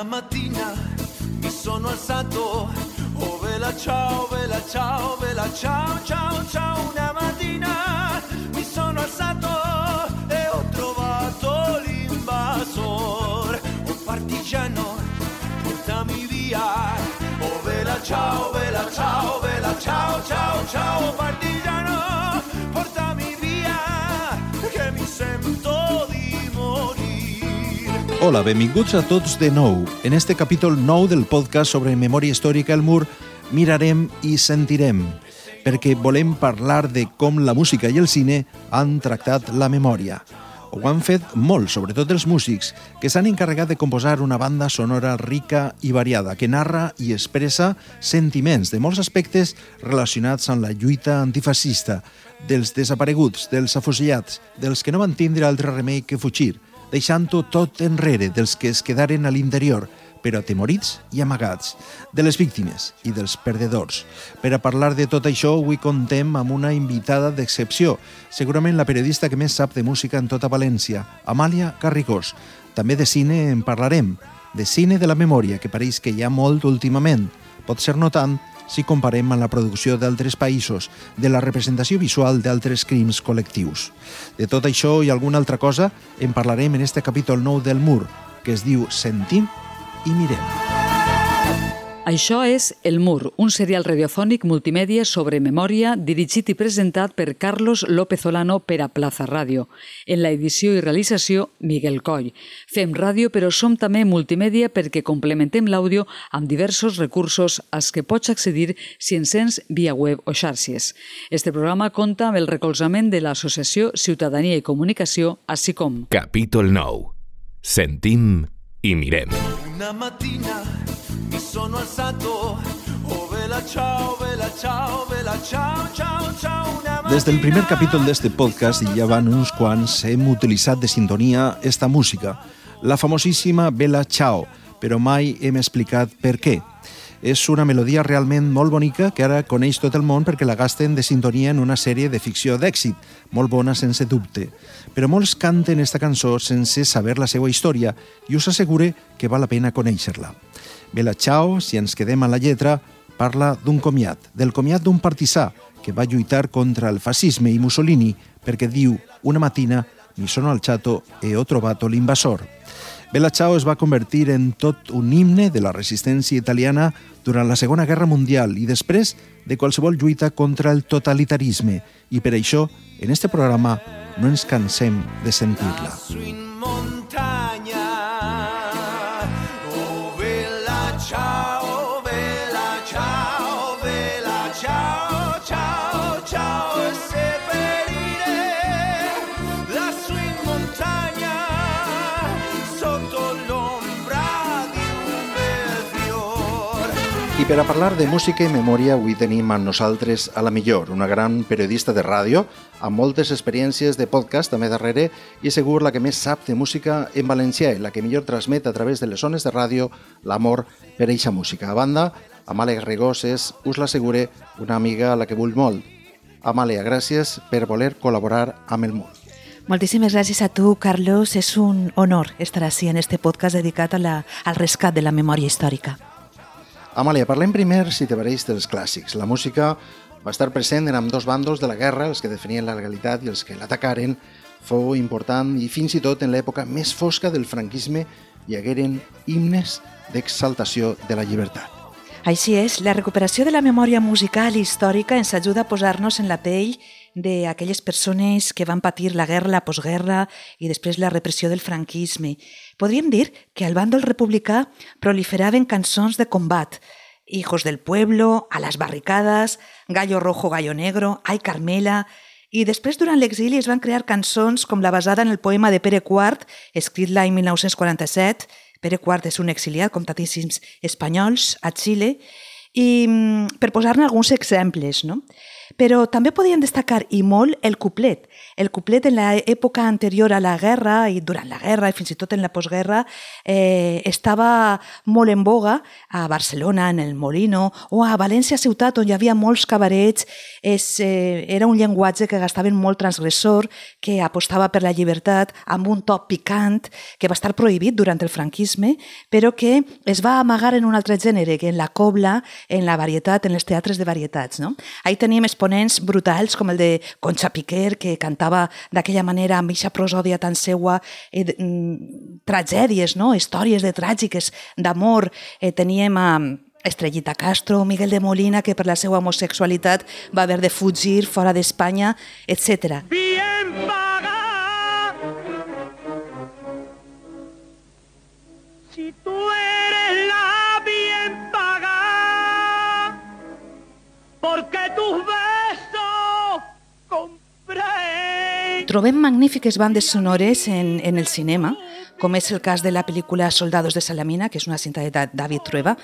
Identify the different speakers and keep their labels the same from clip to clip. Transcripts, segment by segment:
Speaker 1: Una mattina mi sono alzato, oh vela ciao, vela ciao, vela ciao, ciao, ciao. Una mattina mi sono alzato e ho trovato l'invasor. Oh partigiano, portami via. Oh vela ciao, vela ciao, vela ciao, ciao, ciao. Partigiano, portami via, che mi morir.
Speaker 2: Hola, benvinguts a tots de nou. En este capítol nou del podcast sobre memòria històrica al mur mirarem i sentirem, perquè volem parlar de com la música i el cine han tractat la memòria. Ho han fet molt, sobretot els músics, que s'han encarregat de composar una banda sonora rica i variada, que narra i expressa sentiments de molts aspectes relacionats amb la lluita antifascista, dels desapareguts, dels afusellats, dels que no van tindre altre remei que fugir, deixant-ho tot enrere dels que es quedaren a l'interior, però atemorits i amagats, de les víctimes i dels perdedors. Per a parlar de tot això, avui contem amb una invitada d'excepció, segurament la periodista que més sap de música en tota València, Amàlia Carricós. També de cine en parlarem, de cine de la memòria, que pareix que hi ha molt últimament. Pot ser no tant si comparem amb la producció d'altres països, de la representació visual d'altres crims col·lectius. De tot això i alguna altra cosa en parlarem en este capítol nou del Mur, que es diu Sentim i mirem.
Speaker 3: Això és El Mur, un serial radiofònic multimèdia sobre memòria dirigit i presentat per Carlos López Olano per a Plaza Ràdio. En la edició i realització, Miguel Coll. Fem ràdio, però som també multimèdia perquè complementem l'àudio amb diversos recursos als que pots accedir si encens via web o xarxes. Este programa compta amb el recolzament de l'Associació Ciutadania i Comunicació, així com
Speaker 4: Capítol 9. Sentim i mirem.
Speaker 1: Una mattina mi sono alzato, oh vela ciao, vela ciao, vela ciao, ciao, ciao. Una
Speaker 2: Des del primer capítol d'este podcast, ja van uns quants, hem utilitzat de sintonia esta música, la famosíssima Bella Ciao, però mai hem explicat per què. És una melodia realment molt bonica que ara coneix tot el món perquè la gasten de sintonia en una sèrie de ficció d'èxit, molt bona sense dubte. Però molts canten esta cançó sense saber la seva història i us assegure que val la pena conèixer-la. Bella Ciao, si ens quedem a la lletra, parla d'un comiat, del comiat d'un partisà que va lluitar contra el fascisme i Mussolini perquè diu una mattina mi sono alzato e ho trovato l'invasor. Bella Ciao es va convertir en tot un himne de la resistència italiana durant la Segona Guerra Mundial i després de qualsevol lluita contra el totalitarisme i per això, en este programa, no ens cansem de sentir-la. Per a parlar de música i memòria, avui tenim amb nosaltres a la millor, una gran periodista de ràdio, amb moltes experiències de podcast també darrere i segur la que més sap de música en valencià i la que millor transmet a través de les zones de ràdio l'amor per eixa música. A banda, Amàlia Garrigós és, us l'assegure, una amiga a la que vull molt. Amàlia, gràcies per voler col·laborar amb el món.
Speaker 5: Moltíssimes gràcies a tu, Carlos. És un honor estar així en este podcast dedicat a la, al rescat de la memòria històrica.
Speaker 2: Amàlia, parlem primer, si te pareix, dels clàssics. La música va estar present en ambdós bandos de la guerra, els que definien la legalitat i els que l'atacaren. Fou important i fins i tot en l'època més fosca del franquisme hi hagueren himnes d'exaltació de la llibertat.
Speaker 5: Així és, la recuperació de la memòria musical i històrica ens ajuda a posar-nos en la pell d'aquelles persones que van patir la guerra, la postguerra i després la repressió del franquisme. Podríem dir que al bàndol republicà proliferaven cançons de combat, Hijos del Pueblo, A las barricadas, Gallo Rojo, Gallo Negro, Ai Carmela... I després, durant l'exili, es van crear cançons com la basada en el poema de Pere IV, escrit l'any 1947. Pere IV és un exiliat, com tantíssims espanyols, a Xile, i mm, per posar-ne alguns exemples, no? Però també podien destacar, i molt, el cuplet. El cuplet en l'època anterior a la guerra i durant la guerra i fins i tot en la postguerra eh, estava molt en boga a Barcelona, en el Molino, o a València ciutat, on hi havia molts cabarets. És, eh, era un llenguatge que gastaven molt transgressor, que apostava per la llibertat, amb un top picant, que va estar prohibit durant el franquisme, però que es va amagar en un altre gènere, que en la cobla, en la varietat, en els teatres de varietats. No? Ahí teníem exponents brutals com el de Concha Piquer, que cantava d'aquella manera amb eixa prosòdia tan seua, eh, mm, tragèdies, no? històries de tràgiques d'amor. Eh, teníem a Estrellita Castro, Miguel de Molina, que per la seva homosexualitat va haver de fugir fora d'Espanya, etc. Bien paga. Si tú eres la bien paga, porque tus Trobem magnífiques bandes sonores en, el cinema, com és el cas de la pel·lícula Soldados de Salamina, que és una cinta de David Trueba,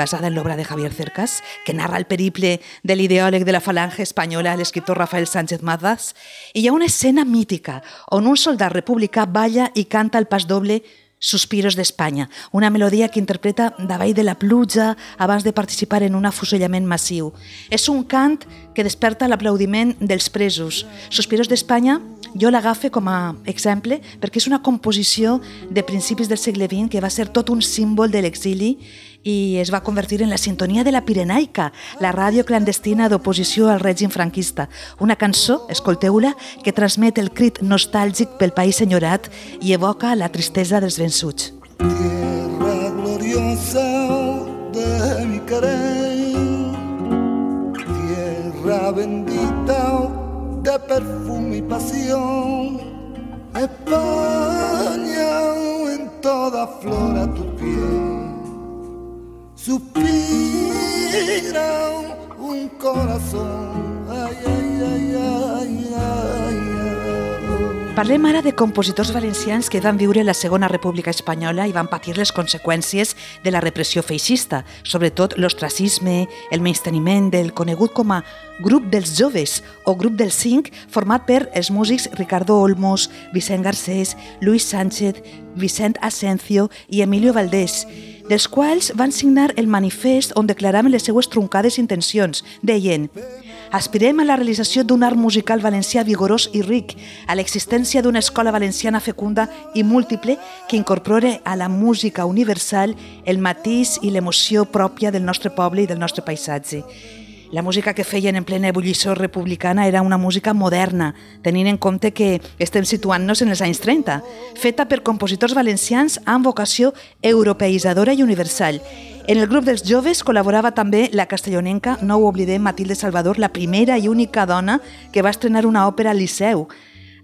Speaker 5: basada en l'obra de Javier Cercas, que narra el periple de l'ideòleg de la falange espanyola, l'escriptor Rafael Sánchez Mazas, i hi una escena mítica on un soldat republicà balla i canta el pas doble Suspiros d'Espanya, una melodia que interpreta davall de la pluja abans de participar en un afusellament massiu. És un cant que desperta l'aplaudiment dels presos. Suspiros d'Espanya jo l'agafe com a exemple perquè és una composició de principis del segle XX que va ser tot un símbol de l'exili i es va convertir en la sintonia de la Pirenaica, la ràdio clandestina d'oposició al règim franquista. Una cançó, escolteu-la, que transmet el crit nostàlgic pel país enyorat i evoca la tristesa dels vençuts. Tierra gloriosa de mi querer Tierra bendita de perfume y pasión España en toda flor a tu piel supiram um coração. Ai, ai, ai, ai. Parlem ara de compositors valencians que van viure la Segona República Espanyola i van patir les conseqüències de la repressió feixista, sobretot l'ostracisme, el menysteniment del conegut com a Grup dels Joves o Grup dels Cinc, format per els músics Ricardo Olmos, Vicent Garcés, Luis Sánchez, Vicent Asencio i Emilio Valdés, dels quals van signar el manifest on declaraven les seues truncades intencions. Deien Aspirem a la realització d'un art musical valencià vigorós i ric, a l'existència d'una escola valenciana fecunda i múltiple que incorpore a la música universal el matís i l'emoció pròpia del nostre poble i del nostre paisatge. La música que feien en plena ebullició republicana era una música moderna, tenint en compte que estem situant-nos en els anys 30, feta per compositors valencians amb vocació europeïtzadora i universal. En el grup dels joves col·laborava també la castellonenca, no ho oblidem, Matilde Salvador, la primera i única dona que va estrenar una òpera al Liceu,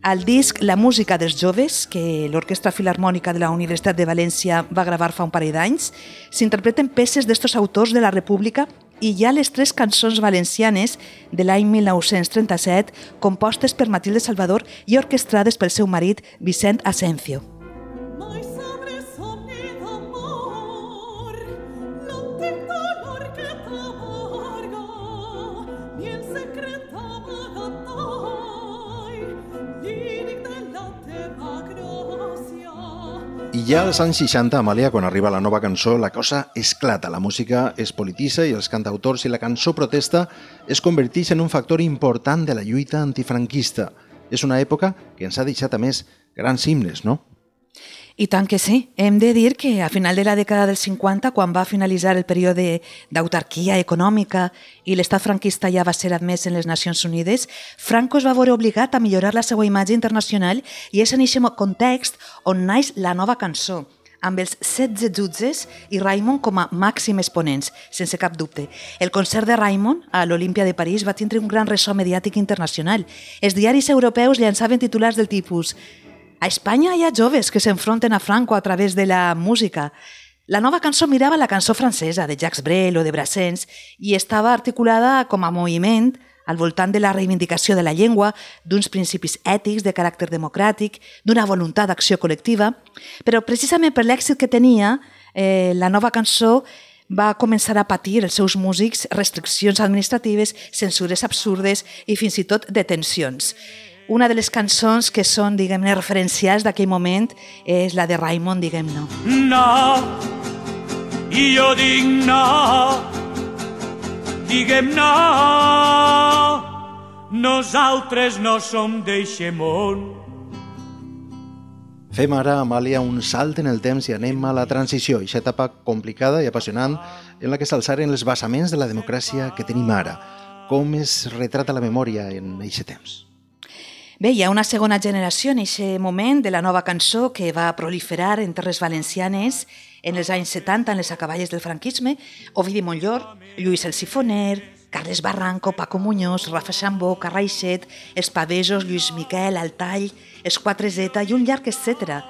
Speaker 5: al disc La música dels joves, que l'Orquestra Filarmònica de la Universitat de València va gravar fa un parell d'anys, s'interpreten peces d'estos autors de la República i hi ha les tres cançons valencianes de l'any 1937 compostes per Matilde Salvador i orquestrades pel seu marit Vicent Asencio.
Speaker 2: Ja als anys 60, Amàlia, quan arriba la nova cançó, la cosa esclata. La música es polititza i els cantautors i la cançó protesta es converteix en un factor important de la lluita antifranquista. És una època que ens ha deixat a més grans himnes, no?
Speaker 5: I tant que sí. Hem de dir que a final de la dècada dels 50, quan va finalitzar el període d'autarquia econòmica i l'estat franquista ja va ser admès en les Nacions Unides, Franco es va veure obligat a millorar la seva imatge internacional i és en aquest context on naix la nova cançó, amb els 16 jutges i Raimon com a màxim exponents, sense cap dubte. El concert de Raimon a l'Olimpia de París va tindre un gran ressò mediàtic internacional. Els diaris europeus llançaven titulars del tipus a Espanya hi ha joves que s'enfronten a Franco a través de la música. La nova cançó mirava la cançó francesa de Jacques Brel o de Brassens i estava articulada com a moviment al voltant de la reivindicació de la llengua, d'uns principis ètics de caràcter democràtic, d'una voluntat d'acció col·lectiva, però precisament per l'èxit que tenia, eh, la nova cançó va començar a patir els seus músics restriccions administratives, censures absurdes i fins i tot detencions. Una de les cançons que són, diguem-ne, referencials d'aquell moment és la de Raimon, diguem-ne.
Speaker 1: No, i jo dic no, diguem no, nosaltres no som d'eixe món.
Speaker 2: Fem ara, Amàlia, un salt en el temps i anem a la transició, aquesta etapa complicada i apassionant en la que s'alçaren els basaments de la democràcia que tenim ara. Com es retrata la memòria en aquest temps?
Speaker 5: Bé, hi ha una segona generació en aquest moment de la nova cançó que va proliferar en terres valencianes en els anys 70, en les acaballes del franquisme, Ovidi Montllor, Lluís el Sifoner, Carles Barranco, Paco Muñoz, Rafa Xambó, Carraixet, els Pavesos, Lluís Miquel, Altall, els 4Z i un llarg etc.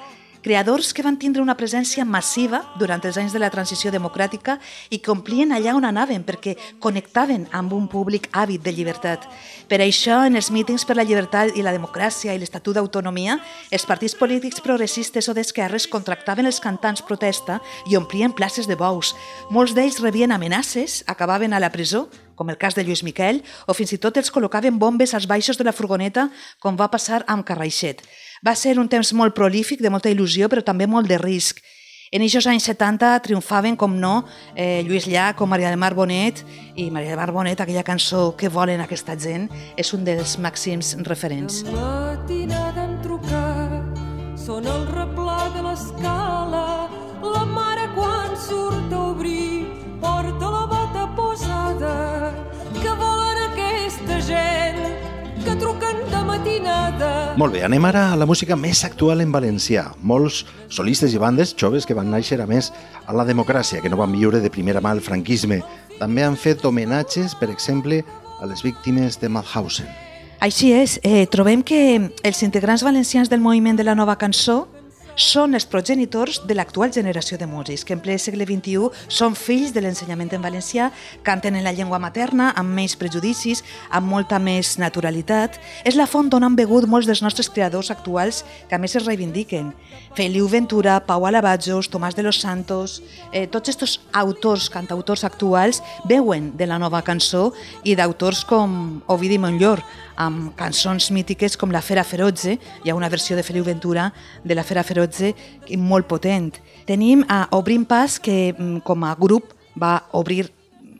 Speaker 5: Creadors que van tindre una presència massiva durant els anys de la transició democràtica i que omplien allà on anaven perquè connectaven amb un públic àvid de llibertat. Per això, en els mítings per la llibertat i la democràcia i l'Estatut d'Autonomia, els partits polítics progressistes o d'esquerres contractaven els cantants protesta i omplien places de bous. Molts d'ells rebien amenaces, acabaven a la presó com el cas de Lluís Miquel, o fins i tot els col·locaven bombes als baixos de la furgoneta, com va passar amb Carraixet. Va ser un temps molt prolífic, de molta il·lusió, però també molt de risc. En aquests anys 70 triomfaven, com no, eh, Lluís Llach o Maria del Mar Bonet, i Maria del Mar Bonet, aquella cançó que volen aquesta gent, és un dels màxims referents. La matinada en trucar, són el replà de l'escala, la mare quan surt a obrir, porta la posada, que volen aquesta gent que truquen de matinada.
Speaker 2: Molt bé, anem ara a la música més actual en valencià. Molts solistes i bandes joves que van néixer a més a la democràcia, que no van viure de primera mà el franquisme. També han fet homenatges, per exemple, a les víctimes de Mauthausen.
Speaker 5: Així és, eh, trobem que els integrants valencians del moviment de la nova cançó són els progenitors de l'actual generació de músics, que en ple segle XXI són fills de l'ensenyament en valencià, canten en la llengua materna, amb menys prejudicis, amb molta més naturalitat. És la font d'on han begut molts dels nostres creadors actuals que a més es reivindiquen. Feliu Ventura, Pau Alabajos, Tomàs de los Santos, eh, tots aquests autors, cantautors actuals, veuen de la nova cançó i d'autors com Ovidi Montllor, amb cançons mítiques com La Fera Ferotze, hi ha una versió de Feliu Ventura de La Fera Ferotze molt potent. Tenim a Obrim Pas, que mm, com a grup va obrir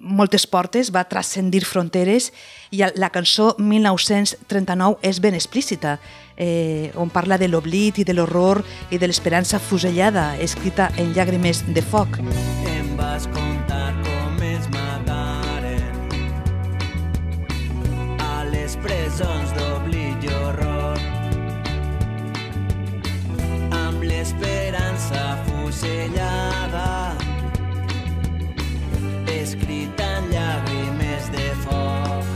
Speaker 5: moltes portes, va transcendir fronteres i la cançó 1939 és ben explícita, eh, on parla de l'oblit i de l'horror i de l'esperança fusellada, escrita en llàgrimes de foc. Em vas contar com es mataren a les presons d'oblit fusellada escrita en llàgrimes de foc.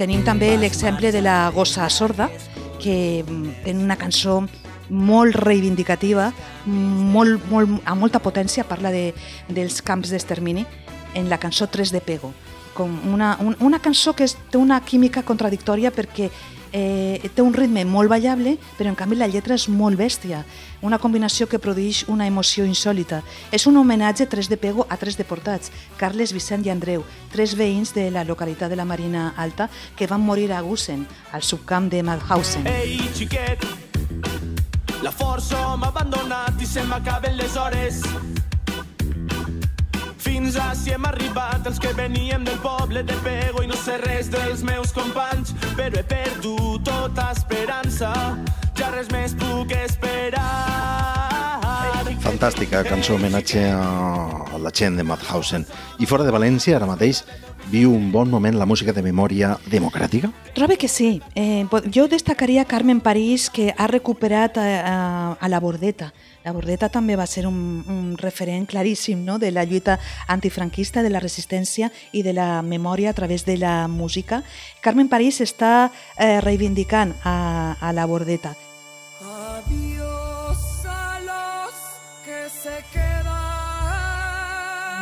Speaker 5: Tenim també l'exemple de la gossa sorda, que mm, en una cançó molt reivindicativa, molt, molt, amb molta potència, parla de, dels camps d'extermini, en la cançó 3 de Pego. Com una, un, una cançó que és, té una química contradictòria perquè eh, té un ritme molt ballable, però en canvi la lletra és molt bèstia, una combinació que produeix una emoció insòlita. És un homenatge tres de pego a tres deportats, Carles, Vicent i Andreu, tres veïns de la localitat de la Marina Alta que van morir a Gusen, al subcamp de Mauthausen. Ei, xiquet, la força m'ha abandonat i se m'acaben les hores fins a si hem arribat els que veníem del poble de Pego i no sé res dels meus companys, però he perdut tota esperança, ja res més puc esperar.
Speaker 2: Fantàstica cançó homenatge a la gent de Mauthausen. I fora de València, ara mateix, viu un bon moment la música de memòria democràtica?
Speaker 5: Trobo que sí. Eh, jo destacaria Carmen París, que ha recuperat a, a, a la Bordeta, la Bordeta també va ser un, un referent claríssim no? de la lluita antifranquista, de la resistència i de la memòria a través de la música. Carmen París està eh, reivindicant a, a la Bordeta. Adiós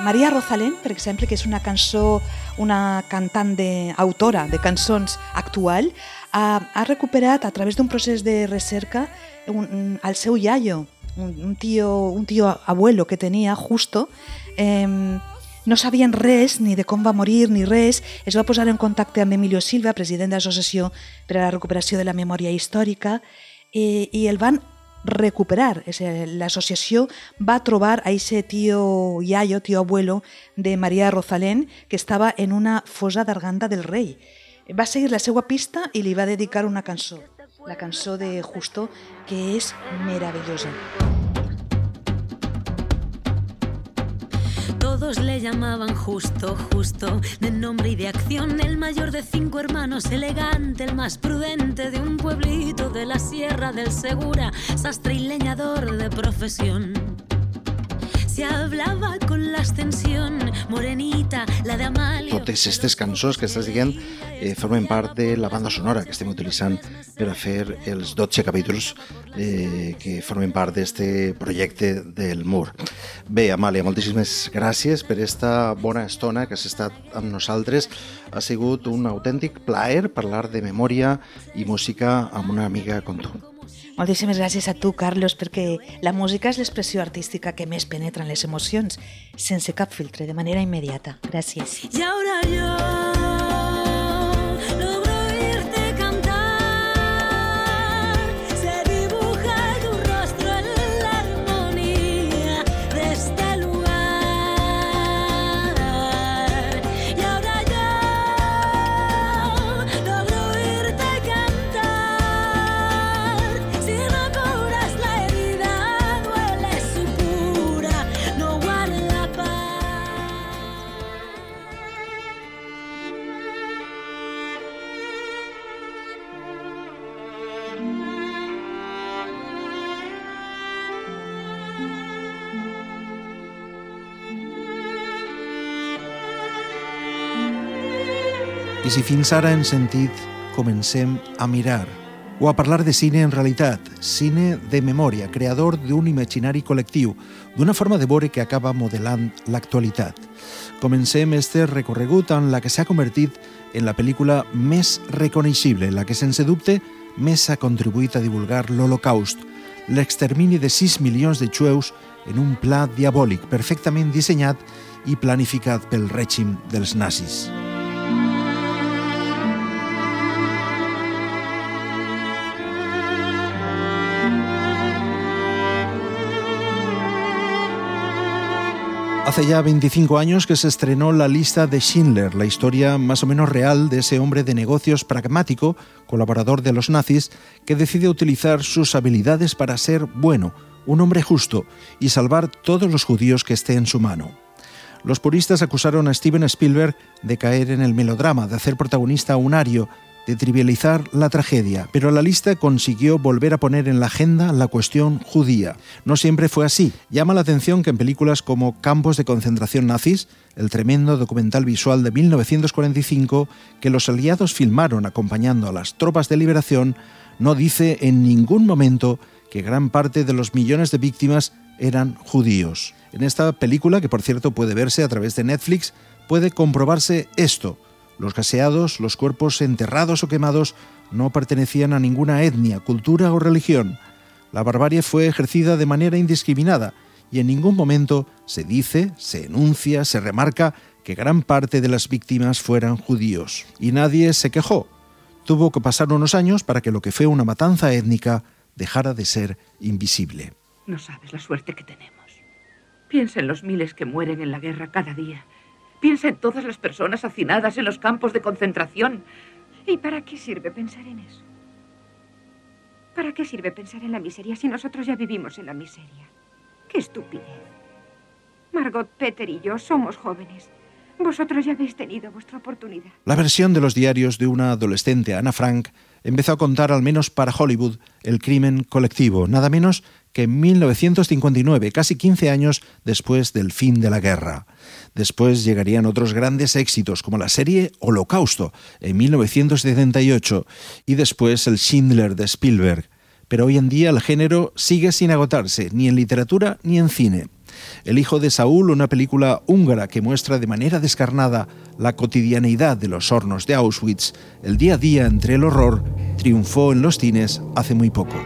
Speaker 5: Maria Rosalén, per exemple, que és una cançó, una cantant de, autora de cançons actual, ha, ha recuperat a través d'un procés de recerca un, el seu iaio, un, tío, un tío abuelo que tenia, justo, eh, no sabien res ni de com va morir ni res. Es va posar en contacte amb Emilio Silva, president de l'Associació per a la Recuperació de la Memòria Històrica, i, i el van recuperar. L'associació va trobar a aquest tio iaio, tio abuelo de Maria Rosalén, que estava en una fosa d'arganda del rei. Va seguir la seva pista i li va dedicar una cançó, la cançó de Justo, que és meravellosa.
Speaker 6: Todos le llamaban justo, justo, de nombre y de acción, el mayor de cinco hermanos, elegante, el más prudente de un pueblito de la Sierra del Segura, sastre y leñador de profesión. Se hablaba con la extensión morenita, la de Amalio...
Speaker 2: Totes aquestes cançons que estàs dient eh, formen part de la banda sonora que estem utilitzant per a fer els 12 capítols eh, que formen part d'aquest projecte del Mur. Bé, Amàlia, moltíssimes gràcies per esta bona estona que has estat amb nosaltres. Ha sigut un autèntic plaer parlar de memòria i música amb una amiga com tu.
Speaker 5: Moltíssimes gràcies a tu, Carlos, perquè la música és l'expressió artística que més penetra en les emocions, sense cap filtre, de manera immediata. Gràcies.
Speaker 6: Y ahora yo...
Speaker 2: si fins ara hem sentit, comencem a mirar o a parlar de cine en realitat, cine de memòria, creador d'un imaginari col·lectiu, d'una forma de veure que acaba modelant l'actualitat. Comencem este recorregut en la que s'ha convertit en la pel·lícula més reconeixible, la que sense dubte més ha contribuït a divulgar l'Holocaust, l'extermini de 6 milions de jueus en un pla diabòlic perfectament dissenyat i planificat pel règim dels nazis. Hace ya 25 años que se estrenó la lista de Schindler, la historia más o menos real de ese hombre de negocios pragmático, colaborador de los nazis, que decide utilizar sus habilidades para ser bueno, un hombre justo y salvar todos los judíos que esté en su mano. Los puristas acusaron a Steven Spielberg de caer en el melodrama, de hacer protagonista a un ario, de trivializar la tragedia, pero la lista consiguió volver a poner en la agenda la cuestión judía. No siempre fue así. Llama la atención que en películas como Campos de concentración nazis, el tremendo documental visual de 1945 que los aliados filmaron acompañando a las tropas de liberación, no dice en ningún momento que gran parte de los millones de víctimas eran judíos. En esta película, que por cierto puede verse a través de Netflix, puede comprobarse esto. Los gaseados, los cuerpos enterrados o quemados, no pertenecían a ninguna etnia, cultura o religión. La barbarie fue ejercida de manera indiscriminada y en ningún momento se dice, se enuncia, se remarca que gran parte de las víctimas fueran judíos. Y nadie se quejó. Tuvo que pasar unos años para que lo que fue una matanza étnica dejara de ser invisible.
Speaker 7: No sabes la suerte que tenemos. Piensa en los miles que mueren en la guerra cada día Piensa en todas las personas hacinadas en los campos de concentración.
Speaker 8: ¿Y para qué sirve pensar en eso? ¿Para qué sirve pensar en la miseria si nosotros ya vivimos en la miseria? ¡Qué estupidez! Margot, Peter y yo somos jóvenes. Vosotros ya habéis tenido vuestra oportunidad.
Speaker 2: La versión de los diarios de una adolescente, Ana Frank, empezó a contar, al menos para Hollywood, el crimen colectivo, nada menos que en 1959, casi 15 años después del fin de la guerra. Después llegarían otros grandes éxitos como la serie Holocausto en 1978 y después el Schindler de Spielberg. Pero hoy en día el género sigue sin agotarse, ni en literatura ni en cine. El hijo de Saúl, una película húngara que muestra de manera descarnada la cotidianeidad de los hornos de Auschwitz, el día a día entre el horror, triunfó en los cines hace muy poco.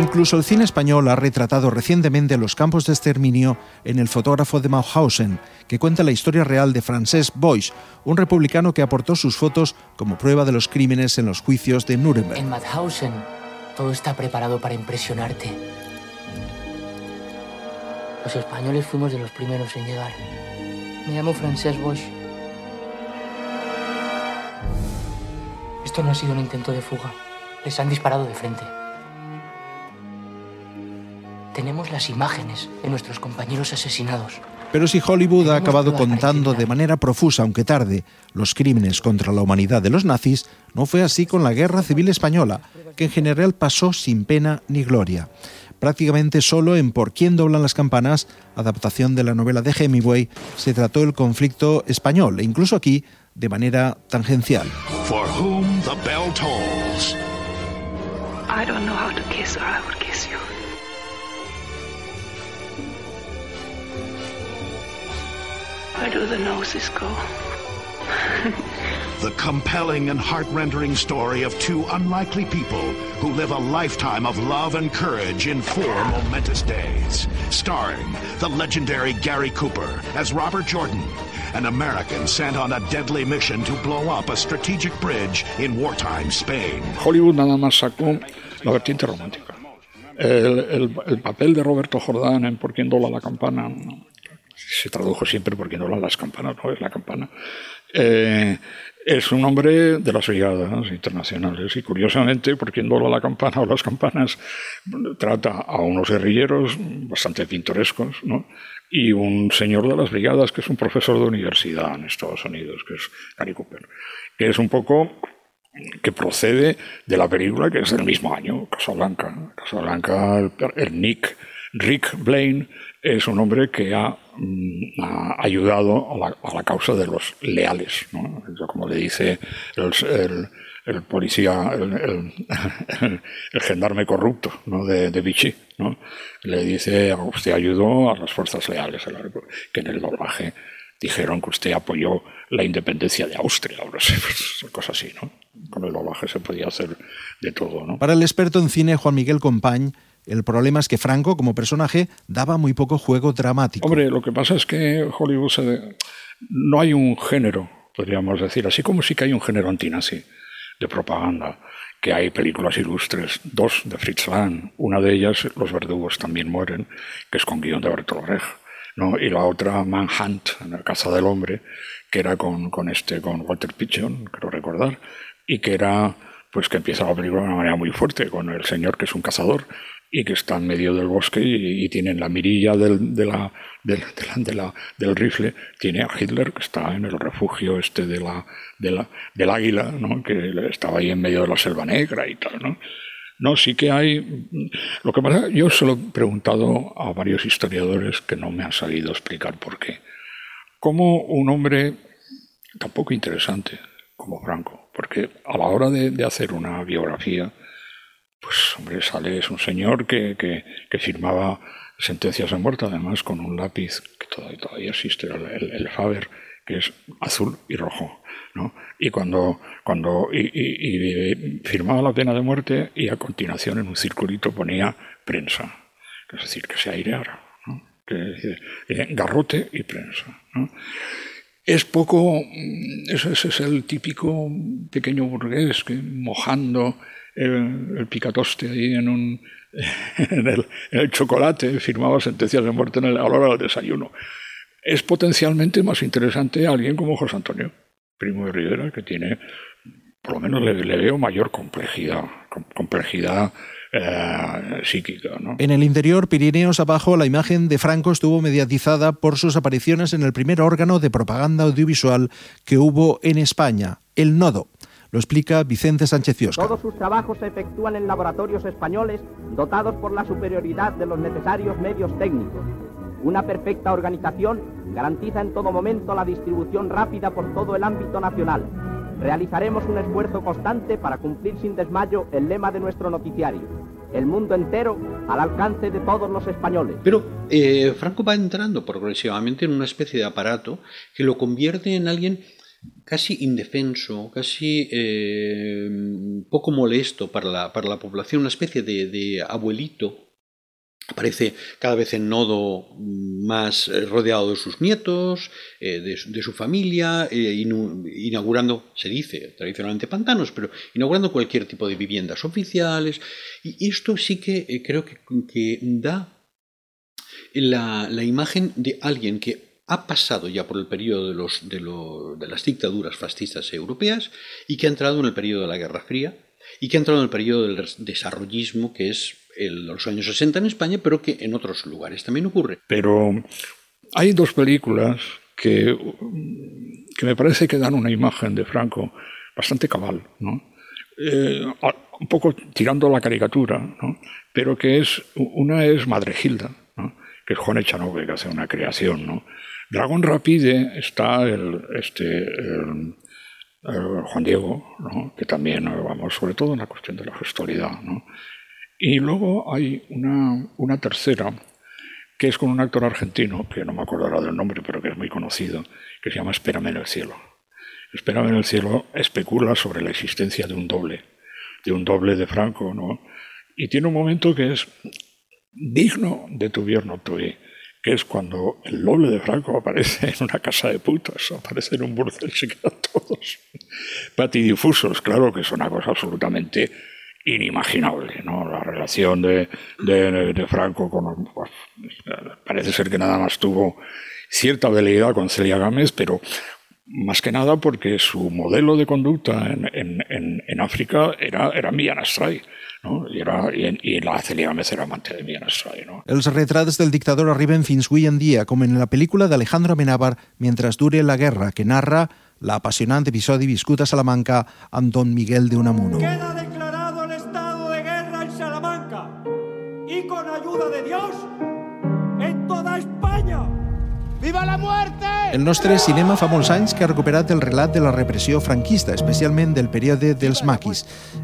Speaker 2: Incluso el cine español ha retratado recientemente los campos de exterminio en El fotógrafo de Mauthausen, que cuenta la historia real de Francesc Boix, un republicano que aportó sus fotos como prueba de los crímenes en los juicios de Nuremberg.
Speaker 9: En Mauthausen todo está preparado para impresionarte. Los españoles fuimos de los primeros en llegar. Me llamo Francesc Boix. Esto no ha sido un intento de fuga. Les han disparado de frente. Tenemos las imágenes de nuestros compañeros asesinados.
Speaker 2: Pero si Hollywood ha acabado contando de manera profusa, aunque tarde, los crímenes contra la humanidad de los nazis, no fue así con la Guerra Civil Española, que en general pasó sin pena ni gloria. Prácticamente solo en Por quién doblan las campanas, adaptación de la novela de Hemingway, se trató el conflicto español, e incluso aquí de manera tangencial.
Speaker 10: For whom the bell tolls.
Speaker 11: I don't know how to kiss or I would kiss you. Where do the noses go?
Speaker 10: the compelling and heart-rendering story of two unlikely people who live a lifetime of love and courage in four momentous days. Starring the legendary Gary Cooper as Robert Jordan, an American sent on a deadly mission to blow up a strategic bridge in wartime Spain.
Speaker 12: Hollywood nada más sacó la vertiente romántica. El, el, el papel de Roberto Jordán en Por quién dobla la campana se tradujo siempre por quién dobla las campanas, no es la campana. Eh, es un hombre de las brigadas internacionales y curiosamente, por quien dobla la campana o las campanas, trata a unos guerrilleros bastante pintorescos, ¿no? y un señor de las brigadas que es un profesor de universidad en Estados Unidos, que es Gary Cooper, que es un poco que procede de la película que es del mismo año, Casablanca. Casablanca, el, Nick, Rick Blaine, es un hombre que ha, ha ayudado a la, a la, causa de los leales, ¿no? como le dice el, el, el policía, el, gendarme corrupto ¿no? de, de Vichy. ¿no? Le dice, usted ayudó a las fuerzas leales, que en el doblaje dijeron que usted apoyó la independencia de Austria, o cosas así, ¿no? Con el doblaje se podía hacer de todo, ¿no?
Speaker 2: Para el experto en cine Juan Miguel Compañ, el problema es que Franco, como personaje, daba muy poco juego dramático.
Speaker 12: Hombre, lo que pasa es que Hollywood se... no hay un género, podríamos decir, así como sí que hay un género antinazi de propaganda, que hay películas ilustres, dos de Fritz Lang, una de ellas, Los verdugos también mueren, que es con guion de Bertolt Brecht, ¿no? y la otra, Manhunt, en el caza del hombre, que era con, con, este, con Walter Pigeon, creo recordar, y que era pues que empieza la película de una manera muy fuerte, con el señor que es un cazador, y que está en medio del bosque y, y tienen la mirilla del, de la, del, de la, de la, del rifle, tiene a Hitler que está en el refugio este de la, de la, del águila, ¿no? que estaba ahí en medio de la selva negra y tal. ¿no? No, sí que hay. Lo que pasa, yo se lo he preguntado a varios historiadores que no me han sabido explicar por qué. Como un hombre tampoco interesante como Franco, porque a la hora de, de hacer una biografía, pues hombre, sale, es un señor que, que, que, firmaba sentencias de muerte, además con un lápiz que todavía, todavía existe, el, el, el, Faber, que es azul y rojo. ¿no? Y cuando, cuando y, y, y firmaba la pena de muerte y a continuación en un circulito ponía prensa, es decir, que se aireara. ¿no? Que, eh, garrote y prensa. ¿no? Es poco, ese, ese es el típico pequeño burgués que mojando el, el picatoste ahí en, un, en, el, en, el, chocolate, firmaba sentencias de muerte en el, a la hora del desayuno. Es potencialmente más interesante alguien como José Antonio, primo de Rivera, que tiene, por lo menos le, veo mayor complejidad, complejidad eh, psíquica. ¿no?
Speaker 2: En el interior, Pirineos abajo, la imagen de Franco estuvo mediatizada por sus apariciones en el primer órgano de propaganda audiovisual que hubo en España, el Nodo. Lo explica Vicente Sánchez Ciosca.
Speaker 13: Todos sus trabajos se efectúan en laboratorios españoles dotados por la superioridad de los necesarios medios técnicos. Una perfecta organización garantiza en todo momento la distribución rápida por todo el ámbito nacional. Realizaremos un esfuerzo constante para cumplir sin desmayo el lema de nuestro noticiario. El mundo entero al alcance de todos los españoles.
Speaker 14: Pero eh, Franco va entrando progresivamente en una especie de aparato que lo convierte en alguien casi indefenso, casi eh, poco molesto para la, para la, población, una especie de, abuelito aparece cada vez en nodo más eh, rodeado de sus nietos, eh, de, su familia, inaugurando, se dice tradicionalmente pantanos, pero inaugurando cualquier tipo de viviendas oficiales. Y esto sí que creo que, da la, imagen de alguien que ha pasado ya por el periodo de, los, de, lo, de las dictaduras fascistas europeas y que ha entrado en el periodo de la Guerra Fría y que ha entrado en el periodo del desarrollismo que es el, los años 60 en España, pero que en otros lugares también ocurre.
Speaker 12: Pero hay dos películas que, que me parece que dan una imagen de Franco bastante cabal, ¿no? Eh, un poco tirando la caricatura, ¿no? pero que es, una es Madre Gilda, ¿no? que es Juan Echanove, que hace una creación, ¿no? Dragón Rapide está el, este, Juan Diego, que también, vamos, sobre todo en la cuestión de la gestualidad. Y luego hay una, tercera, que es con un actor argentino, que no me acuerdo del nombre, pero que es muy conocido, que se llama Espérame en el cielo. Espérame en el cielo especula sobre la existencia de un doble, de un doble de Franco, ¿no? Y tiene un momento que es digno de tu tuyo, que es cuando el doble de Franco aparece en una casa de putas, aparece en un burdel, se quedan todos patidifusos, claro que es una cosa absolutamente inimaginable, ¿no? La relación de, de, Franco con... Pues, parece ser que nada más tuvo cierta veleidad con Celia Gámez, pero más que nada porque su modelo de conducta en, en, en África era, era Millán Astray. No? I, era, i, i la Celia Gámez era amante de Millán Astray. No?
Speaker 2: Els retrats del dictador arriben fins avui en dia, com en la pel·lícula d'Alejandro Amenábar Mientras dure la guerra, que narra l'apassionant episodi viscut a Salamanca amb Don Miguel de Unamuno.
Speaker 15: Queda declarado el estado de guerra en Salamanca y con ayuda de Dios. ¡Viva la muerte!
Speaker 2: El nostre cinema fa molts anys que ha recuperat el relat de la repressió franquista, especialment del període dels maquis.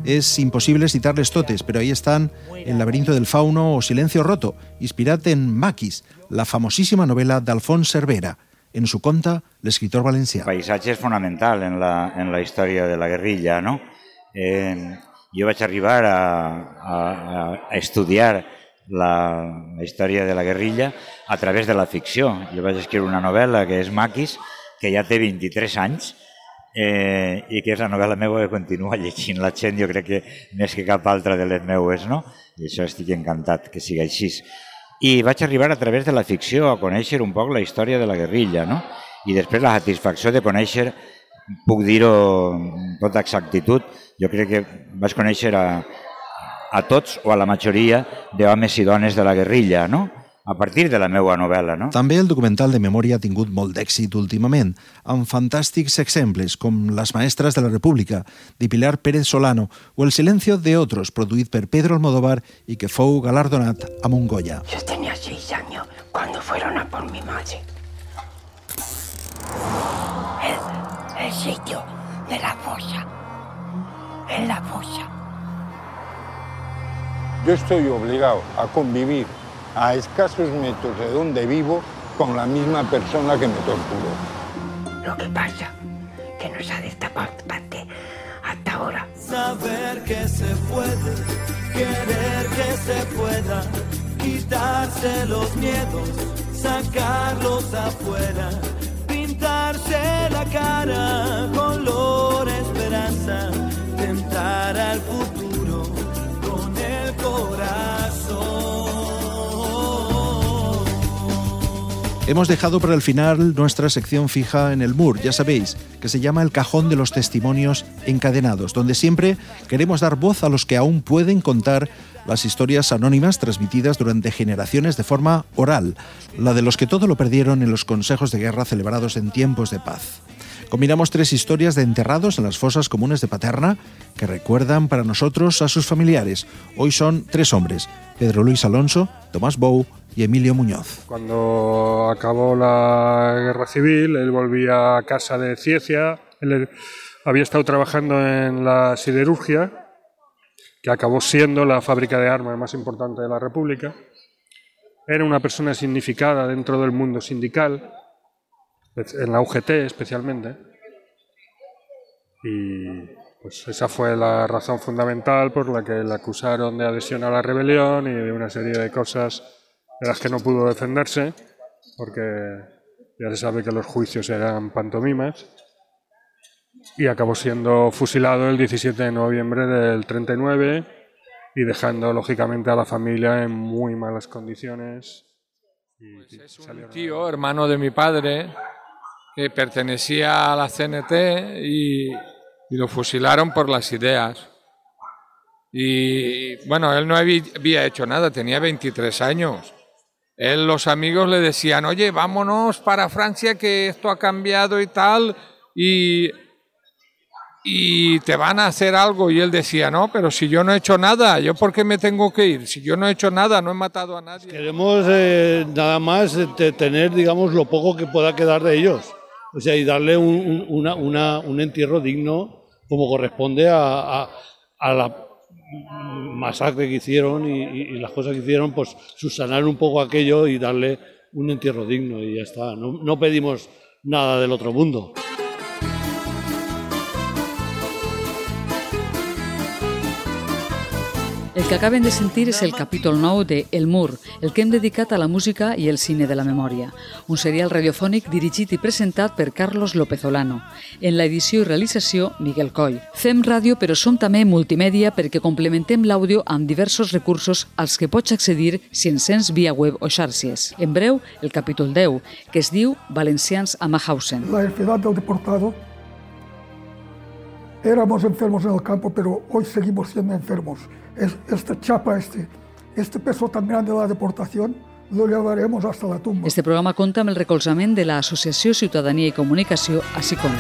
Speaker 2: És impossible citar-les totes, però ahí estan El laberinto del fauno o Silencio roto, inspirat en Maquis, la famosíssima novel·la d'Alfons Cervera. En su conta, l'escriptor valencià.
Speaker 16: El paisatge és fonamental en la, en la història de la guerrilla, no? Eh, jo vaig arribar a, a, a estudiar la, la història de la guerrilla a través de la ficció. Jo vaig escriure una novel·la que és Maquis, que ja té 23 anys, eh, i que és la novel·la meva que continua llegint la gent, jo crec que més que cap altra de les meues, no? I això estic encantat que sigui així. I vaig arribar a través de la ficció a conèixer un poc la història de la guerrilla, no? I després la satisfacció de conèixer, puc dir-ho amb tota exactitud, jo crec que vaig conèixer a, a tots o a la majoria d'homes i dones de la guerrilla, no? a partir de la meva novel·la. No?
Speaker 2: També el documental de memòria ha tingut molt d'èxit últimament, amb fantàstics exemples com Les maestras de la República, de Pilar Pérez Solano, o El silencio de otros, produït per Pedro Almodóvar i que fou galardonat amb un Goya.
Speaker 17: Yo tenía seis años cuando fueron a por mi madre. El, el sitio de la fosa. En la fosa.
Speaker 18: Yo estoy obligado a convivir a escasos metros de donde vivo con la misma persona que me torturó.
Speaker 17: Lo que pasa que no se ha destapado parte hasta ahora.
Speaker 1: Saber que se puede, querer que se pueda, quitarse los miedos, sacarlos afuera, pintarse la cara, color esperanza, tentar al futuro
Speaker 2: Hemos dejado para el final nuestra sección fija en el MUR, ya sabéis, que se llama el cajón de los testimonios encadenados, donde siempre queremos dar voz a los que aún pueden contar las historias anónimas transmitidas durante generaciones de forma oral, la de los que todo lo perdieron en los consejos de guerra celebrados en tiempos de paz. Combinamos tres historias de enterrados en las fosas comunes de Paterna que recuerdan para nosotros a sus familiares. Hoy son tres hombres, Pedro Luis Alonso, Tomás Bou y Emilio Muñoz.
Speaker 19: Cuando acabó la guerra civil, él volvía a casa de Ciecia, había estado trabajando en la siderurgia, que acabó siendo la fábrica de armas más importante de la República. Era una persona significada dentro del mundo sindical, en la UGT especialmente. Y pues esa fue la razón fundamental por la que le acusaron de adhesión a la rebelión y de una serie de cosas de las que no pudo defenderse, porque ya se sabe que los juicios eran pantomimas. Y acabó siendo fusilado el 17 de noviembre del 39 y dejando lógicamente a la familia en muy malas condiciones.
Speaker 20: Pues es un tío, hermano de mi padre, que pertenecía a la CNT y, y lo fusilaron por las ideas. Y bueno, él no había hecho nada, tenía 23 años. Él, los amigos le decían, oye, vámonos para Francia que esto ha cambiado y tal, y, y te van a hacer algo. Y él decía, no, pero si yo no he hecho nada, ¿yo por qué me tengo que ir? Si yo no he hecho nada, no he matado a nadie.
Speaker 21: Queremos eh, nada más eh, tener, digamos, lo poco que pueda quedar de ellos. O sea, y darle un, una, un entierro digno como corresponde a, a, la masacre que hicieron y, las cosas que hicieron, pues subsanar un poco aquello y darle un entierro digno y ya está. No, no pedimos nada del otro mundo.
Speaker 3: Que acaben de sentir és el capítol 9 de El Mur, el que hem dedicat a la música i el cine de la memòria, un serial radiofònic dirigit i presentat per Carlos López Olano. En l'edició i realització, Miguel Coll. Fem ràdio, però som també multimèdia perquè complementem l'àudio amb diversos recursos als que pots accedir si ens sents via web o xarxes. En breu, el capítol 10, que es diu Valencians a Mahausen.
Speaker 22: La enfermedad del deportado éramos enfermos en el campo, pero hoy seguimos siendo enfermos. Es, esta chapa, este, este peso tan grande de la deportación, lo llevaremos hasta la tumba.
Speaker 3: Este programa compta amb el recolzament de l'Associació Ciutadania i Comunicació, així com...